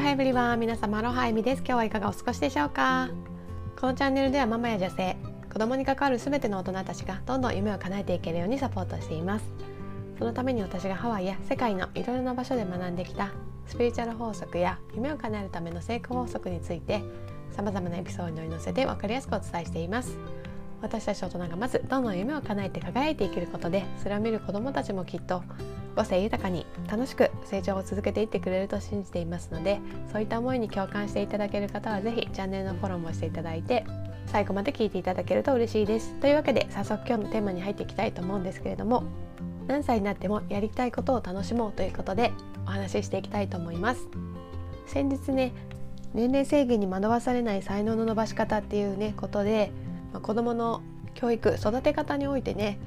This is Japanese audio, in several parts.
ロハエブリは皆様アロハエミです。今日はいかがお過ごしでしょうか？このチャンネルではママや女性子供に関わるすべての大人たちがどんどん夢を叶えていけるようにサポートしています。そのために私がハワイや世界のいろいろな場所で学んできたスピリチュアル法則や夢を叶えるための成功法則について様々なエピソードに載せて分かりやすくお伝えしています。私たち大人がまずどんどん夢を叶えて輝いていけることでそれを見る子どもたちもきっと個性豊かに楽しく成長を続けていってくれると信じていますのでそういった思いに共感していただける方は是非チャンネルのフォローもしていただいて最後まで聞いていただけると嬉しいです。というわけで早速今日のテーマに入っていきたいと思うんですけれども何歳になってもやりたいことを楽しもうということでお話ししていきたいと思います。先日ね年齢制限に惑わされない才能の伸ばし方っていうねことで、まあ、子どもの教育育て方においてね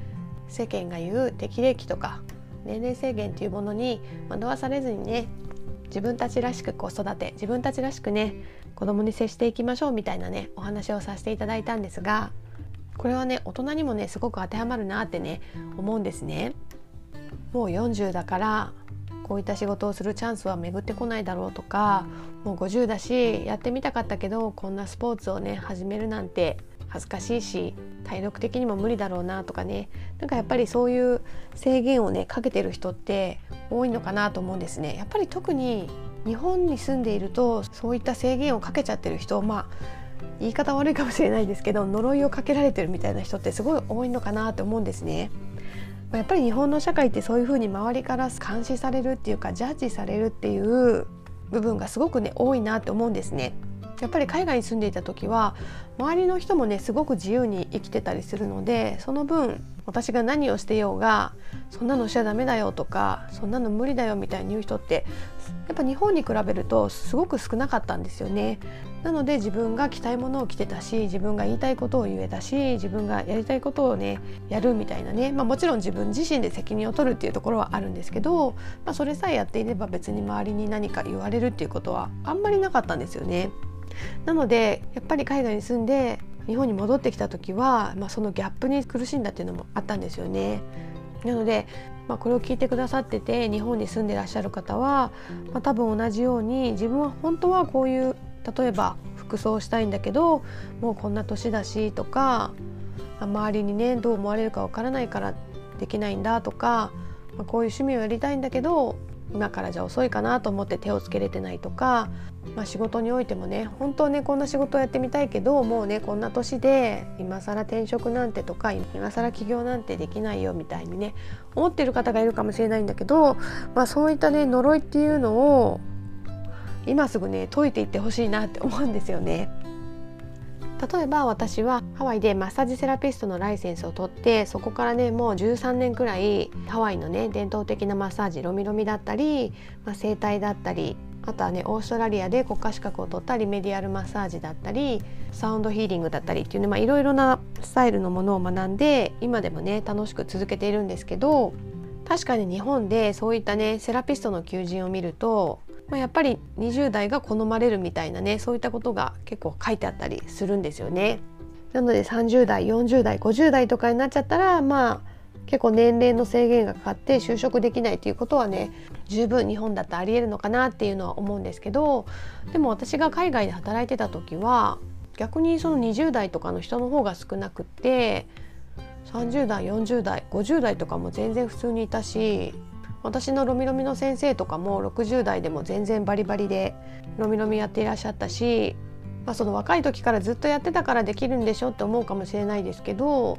世間が言う適齢期とか年齢制限というものに惑わされずにね自分たちらしく子育て自分たちらしくね子供に接していきましょうみたいなねお話をさせていただいたんですがこれはね大人にもねすごく当てはまるなってね思うんですね。もう40だからこういった仕事をするチャンスは巡ってこないだろうとかもう50だしやってみたかったけどこんなスポーツをね始めるなんて恥ずかしいし体力的にも無理だろうなとかねなんかやっぱりそういう制限をねかけてる人って多いのかなと思うんですね。やっぱり特に日本に住んでいるとそういった制限をかけちゃってる人まあ言い方悪いかもしれないですけど呪いをかけられてるみたいな人ってすごい多いのかなと思うんですね。やっぱり日本の社会ってそういうふうに周りから監視されるっていうかジャッジされるっていう部分がすごくね多いなって思うんですね。やっぱり海外に住んでいた時は周りの人もねすごく自由に生きてたりするのでその分私が何をしてようがそんなのしちゃダメだよとかそんなの無理だよみたいに言う人ってやっぱ日本に比べるとすごく少なかったんですよね。なので自分が着たいものを着てたし自分が言いたいことを言えたし自分がやりたいことをねやるみたいなね、まあ、もちろん自分自身で責任を取るっていうところはあるんですけど、まあ、それさえやっていれば別に周りに何か言われるっていうことはあんまりなかったんですよね。なのでやっぱり海外に住んで日本に戻ってきた時は、まあ、そのギャップに苦しんだっていうのもあったんですよね。なので、まあ、これを聞いてくださってて日本に住んでらっしゃる方は、まあ、多分同じように自分は本当はこういう例えば服装したいんだけどもうこんな年だしとか周りにねどう思われるかわからないからできないんだとか、まあ、こういう趣味をやりたいんだけど今からじゃ遅いかなと思って手をつけれてないとか、まあ、仕事においてもね本当ねこんな仕事をやってみたいけどもうねこんな年で今更転職なんてとか今更起業なんてできないよみたいにね思ってる方がいるかもしれないんだけど、まあ、そういったね呪いっていうのを今すぐね解いていってほしいなって思うんですよね。例えば私はハワイでマッサージセラピストのライセンスを取ってそこからねもう13年くらいハワイのね伝統的なマッサージロミロミだったり、まあ、整体だったりあとはねオーストラリアで国家資格を取ったりメディアルマッサージだったりサウンドヒーリングだったりっていうね、いろいろなスタイルのものを学んで今でもね楽しく続けているんですけど確かに日本でそういったねセラピストの求人を見るとまあ、やっぱり20代が好まれるみたいなねそういったことが結構書いてあったりするんですよね。なので30代40代50代とかになっちゃったらまあ結構年齢の制限がかかって就職できないっていうことはね十分日本だってありえるのかなっていうのは思うんですけどでも私が海外で働いてた時は逆にその20代とかの人の方が少なくって30代40代50代とかも全然普通にいたし私のロミロミの先生とかも60代でも全然バリバリでロミロミやっていらっしゃったし、まあ、その若い時からずっとやってたからできるんでしょって思うかもしれないですけど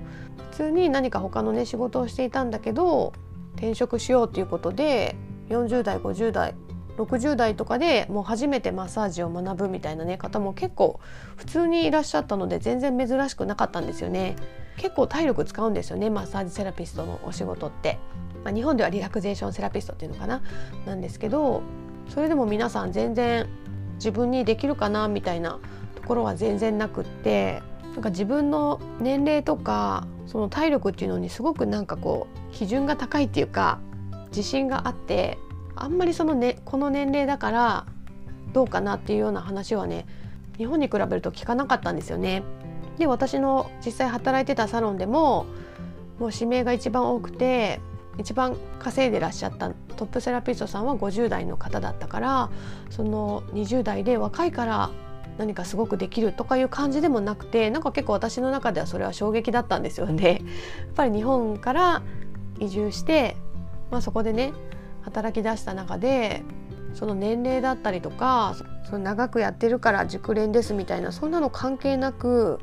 普通に何か他のね仕事をしていたんだけど転職しようっていうことで40代50代60代とかでもう初めてマッサージを学ぶみたいなね方も結構普通にいらっしゃったので全然珍しくなかったんですよね。結構体力使うんですよねマッサージセラピストのお仕事って。まあ、日本ではリラクゼーションセラピストっていうのかななんですけどそれでも皆さん全然自分にできるかなみたいなところは全然なくってなんか自分の年齢とかその体力っていうのにすごくなんかこう基準が高いっていうか自信があってあんまりその、ね、この年齢だからどうかなっていうような話はね日本に比べると聞かなかったんですよね。で私の実際働いてたサロンでももう指名が一番多くて一番稼いでらっしゃったトップセラピストさんは50代の方だったからその20代で若いから何かすごくできるとかいう感じでもなくてなんか結構私の中ではそれは衝撃だったんですよね。やっぱり日本から移住して、まあ、そこでね働き出した中でその年齢だったりとかその長くやってるから熟練ですみたいなそんなの関係なく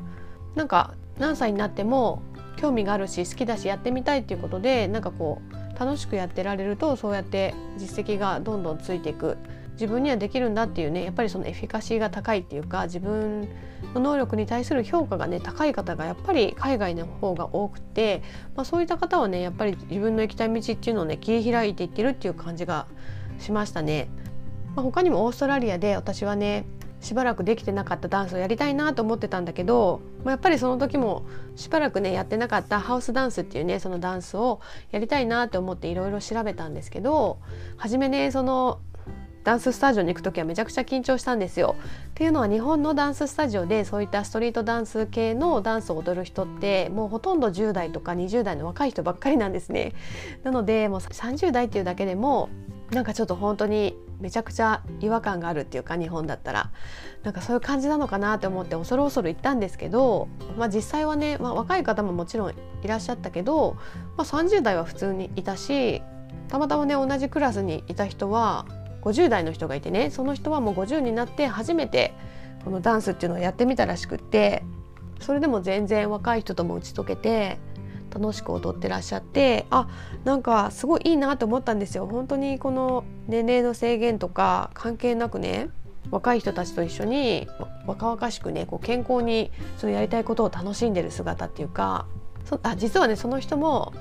なんか何歳になっても興味があるし好きだしやってみたいっていうことでなんかこう楽しくやってられるとそうやって実績がどんどんついていく自分にはできるんだっていうねやっぱりそのエフィカシーが高いっていうか自分の能力に対する評価がね高い方がやっぱり海外の方が多くて、まあ、そういった方はねやっぱり自分の行きたい道っていうのをね切り開いていってるっていう感じがしましたね。まあ、他にもオーストラリアで私はねしばらくできてなかったダンスをやりたいなと思ってたんだけど、まあ、やっぱりその時もしばらくねやってなかったハウスダンスっていうねそのダンスをやりたいなと思っていろいろ調べたんですけど初めねそのダンススタジオに行く時はめちゃくちゃ緊張したんですよ。っていうのは日本のダンススタジオでそういったストリートダンス系のダンスを踊る人ってもうほとんど10代とか20代の若い人ばっかりなんですね。なのでもう30代っていうだけでもなんかちょっと本当にめちゃくちゃ違和感があるっていうか日本だったら。なんかそういう感じなのかなと思って恐る恐る行ったんですけど、まあ、実際はね、まあ、若い方ももちろんいらっしゃったけど、まあ、30代は普通にいたしたまたまね同じクラスにいた人は50代の人がいてねその人はもう50になって初めてこのダンスっていうのをやってみたらしくってそれでも全然若い人とも打ち解けて楽しく踊ってらっしゃってあなんかすごいいいなと思ったんですよ。本当にこの年齢の制限とか関係なくね若い人たちと一緒に若々しくねこう健康にそのやりたいことを楽しんでる姿っていうかそあ実はねその人も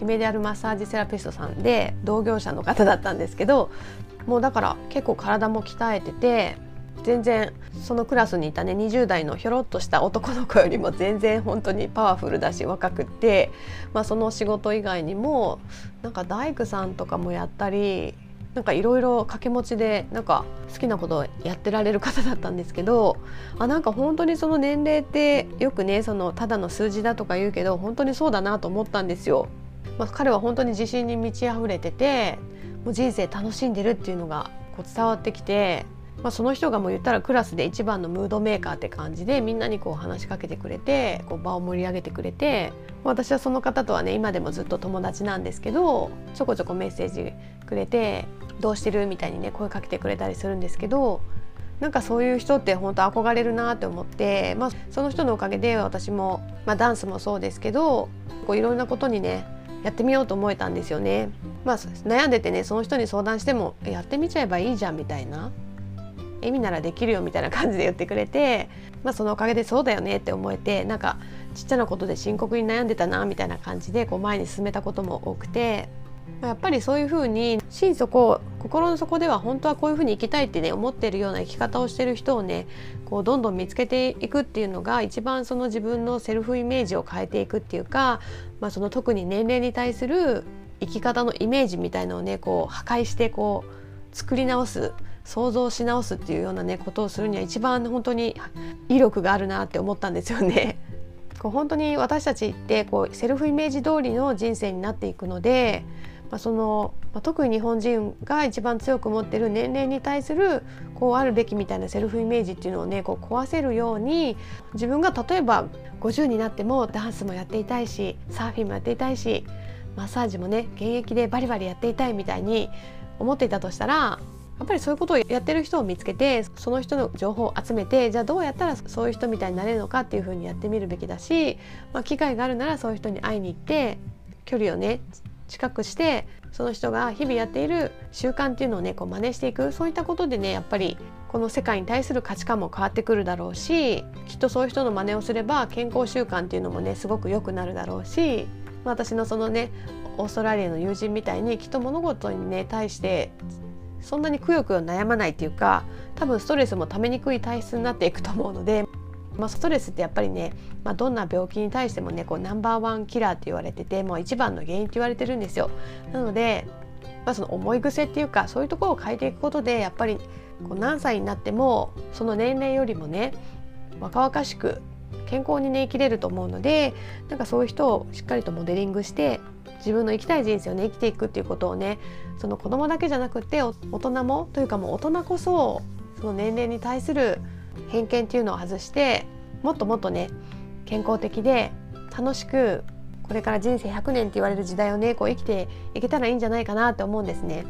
イメディアルマッサージセラピストさんで同業者の方だったんですけどもうだから結構体も鍛えてて全然そのクラスにいたね20代のひょろっとした男の子よりも全然本当にパワフルだし若くて、まあ、その仕事以外にもなんか大工さんとかもやったりなんかいろいろ掛け持ちでなんか好きなことをやってられる方だったんですけどあなんか本当にその年齢ってよくねそのただの数字だとか言うけど本当にそうだなと思ったんですよ。まあ、彼は本当に自信に満ち溢れててもう人生楽しんでるっていうのがこう伝わってきてまあ、その人がもう言ったらクラスで一番のムードメーカーって感じでみんなにこう話しかけてくれてこう場を盛り上げてくれて私はその方とはね今でもずっと友達なんですけどちょこちょこメッセージくれて「どうしてる?」みたいにね声かけてくれたりするんですけどなんかそういう人って本当憧れるなって思って、まあ、その人のおかげで私も、まあ、ダンスもそうですけどこういろんなことにねやってみようと思えたんですよね。まあ、悩んでてねその人に相談してもやってみちゃえばいいじゃんみたいな意味ならできるよみたいな感じで言ってくれて、まあ、そのおかげでそうだよねって思えてなんかちっちゃなことで深刻に悩んでたなみたいな感じでこう前に進めたことも多くて。やっぱりそういうふうに心底心の底では本当はこういうふうに生きたいってね思ってるような生き方をしてる人をねこうどんどん見つけていくっていうのが一番その自分のセルフイメージを変えていくっていうか、まあ、その特に年齢に対する生き方のイメージみたいのをねこう破壊してこう作り直す想像し直すっていうようなねことをするには一番本当に威力があるなって思ったんですよね。こう本当に私たちってこうセルフイメージ通りの人生になっていくので、まあ、その、まあ、特に日本人が一番強く持ってる年齢に対するこうあるべきみたいなセルフイメージっていうのをねこう壊せるように自分が例えば50になってもダンスもやっていたいしサーフィンもやっていたいしマッサージもね現役でバリバリやっていたいみたいに思っていたとしたらやっぱりそういうことをやってる人を見つけてその人の情報を集めてじゃあどうやったらそういう人みたいになれるのかっていうふうにやってみるべきだし、まあ、機会があるならそういう人に会いに行って距離をね近くしてその人が日々やっている習慣っていうのをねこう真似していく。そういったことでねやっぱりこの世界に対する価値観も変わってくるだろうしきっとそういう人の真似をすれば健康習慣っていうのもねすごく良くなるだろうし私のそのねオーストラリアの友人みたいにきっと物事にね対してそんなにくよくよ悩まないっていうか多分ストレスもためにくい体質になっていくと思うので、まあ、ストレスってやっぱりね、まあ、どんな病気に対してもねこうナンバーワンキラーって言われててもう一番の原因って言われてるんですよ。なので、まあ、その思い癖っていうかそういうところを変えていくことでやっぱりこう何歳になってもその年齢よりもね若々しく健康にね生きれると思うのでなんかそういう人をしっかりとモデリングして自分の生きたい人生をね生きていくっていうことをねその子供だけじゃなくて大人もというかもう大人こそその年齢に対する偏見っていうのを外してもっともっとね健康的で楽しくこれから人生100年って言われる時代をねこう生きていけたらいいんじゃないかなって思うんですね。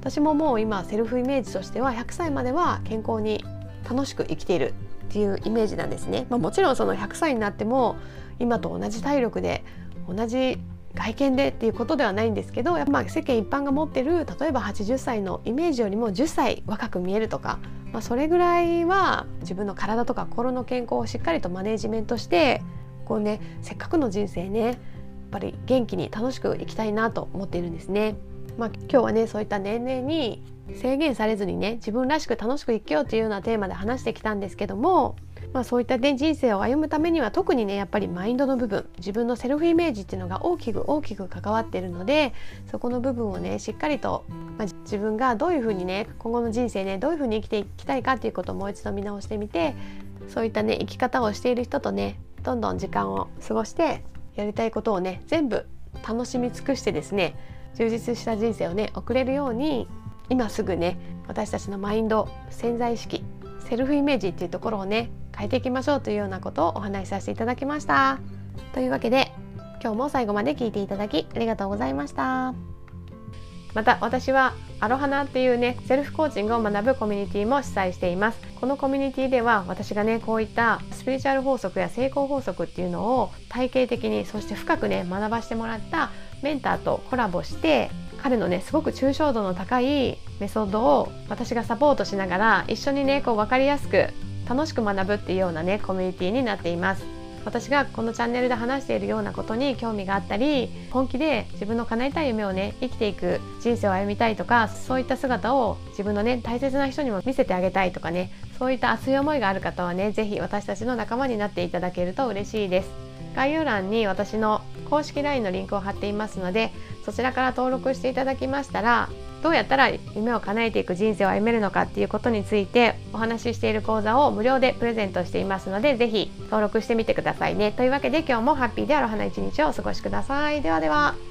私ももう今セルフイメージとしては100歳までは健康に楽しく生きているっていうイメージなんですね。まあ、もちろんその100歳になっても今と同じ体力で同じ外見でっていうことではないんですけどやっぱ世間一般が持ってる例えば80歳のイメージよりも10歳若く見えるとか、まあ、それぐらいは自分の体とか心の健康をしっかりとマネジメントしてこうねせっかくの人生ねやっぱり元気に楽しく生きたいなと思っているんですね。まあ、今日はねそういった年齢に制限されずにね自分らしく楽しく生きようというようなテーマで話してきたんですけどもまあ、そういった、ね、人生を歩むためには特にねやっぱりマインドの部分自分のセルフイメージっていうのが大きく大きく関わっているのでそこの部分をねしっかりと、まあ、自分がどういうふうにね今後の人生ねどういうふうに生きていきたいかっていうことをもう一度見直してみてそういったね生き方をしている人とねどんどん時間を過ごしてやりたいことをね全部楽しみ尽くしてですね充実した人生をね送れるように今すぐね私たちのマインド潜在意識セルフイメージっていうところをね変えていきましょうというようなことをお話しさせていただきました。というわけで今日も最後まで聞いていただきありがとうございました。また私はアロハナっていうねセルフコーチングを学ぶコミュニティも主催しています。このコミュニティでは私がねこういったスピリチュアル法則や成功法則っていうのを体系的にそして深くね学ばしてもらったメンターとコラボして彼のねすごく抽象度の高いメソッドを私がサポートしながら一緒にねこう分かりやすく楽しく学ぶっていうようなねコミュニティになっています。私がこのチャンネルで話しているようなことに興味があったり本気で自分の叶えたい夢をね生きていく人生を歩みたいとかそういった姿を自分のね大切な人にも見せてあげたいとかねそういった熱い思いがある方はね是非私たちの仲間になっていただけると嬉しいです。概要欄に私の公式 LINE のリンクを貼っていますのでそちらから登録していただきましたらどうやったら夢を叶えていく人生を歩めるのかっていうことについてお話ししている講座を無料でプレゼントしていますので是非登録してみてくださいね。というわけで今日もハッピーである花一日をお過ごしください。ではでは。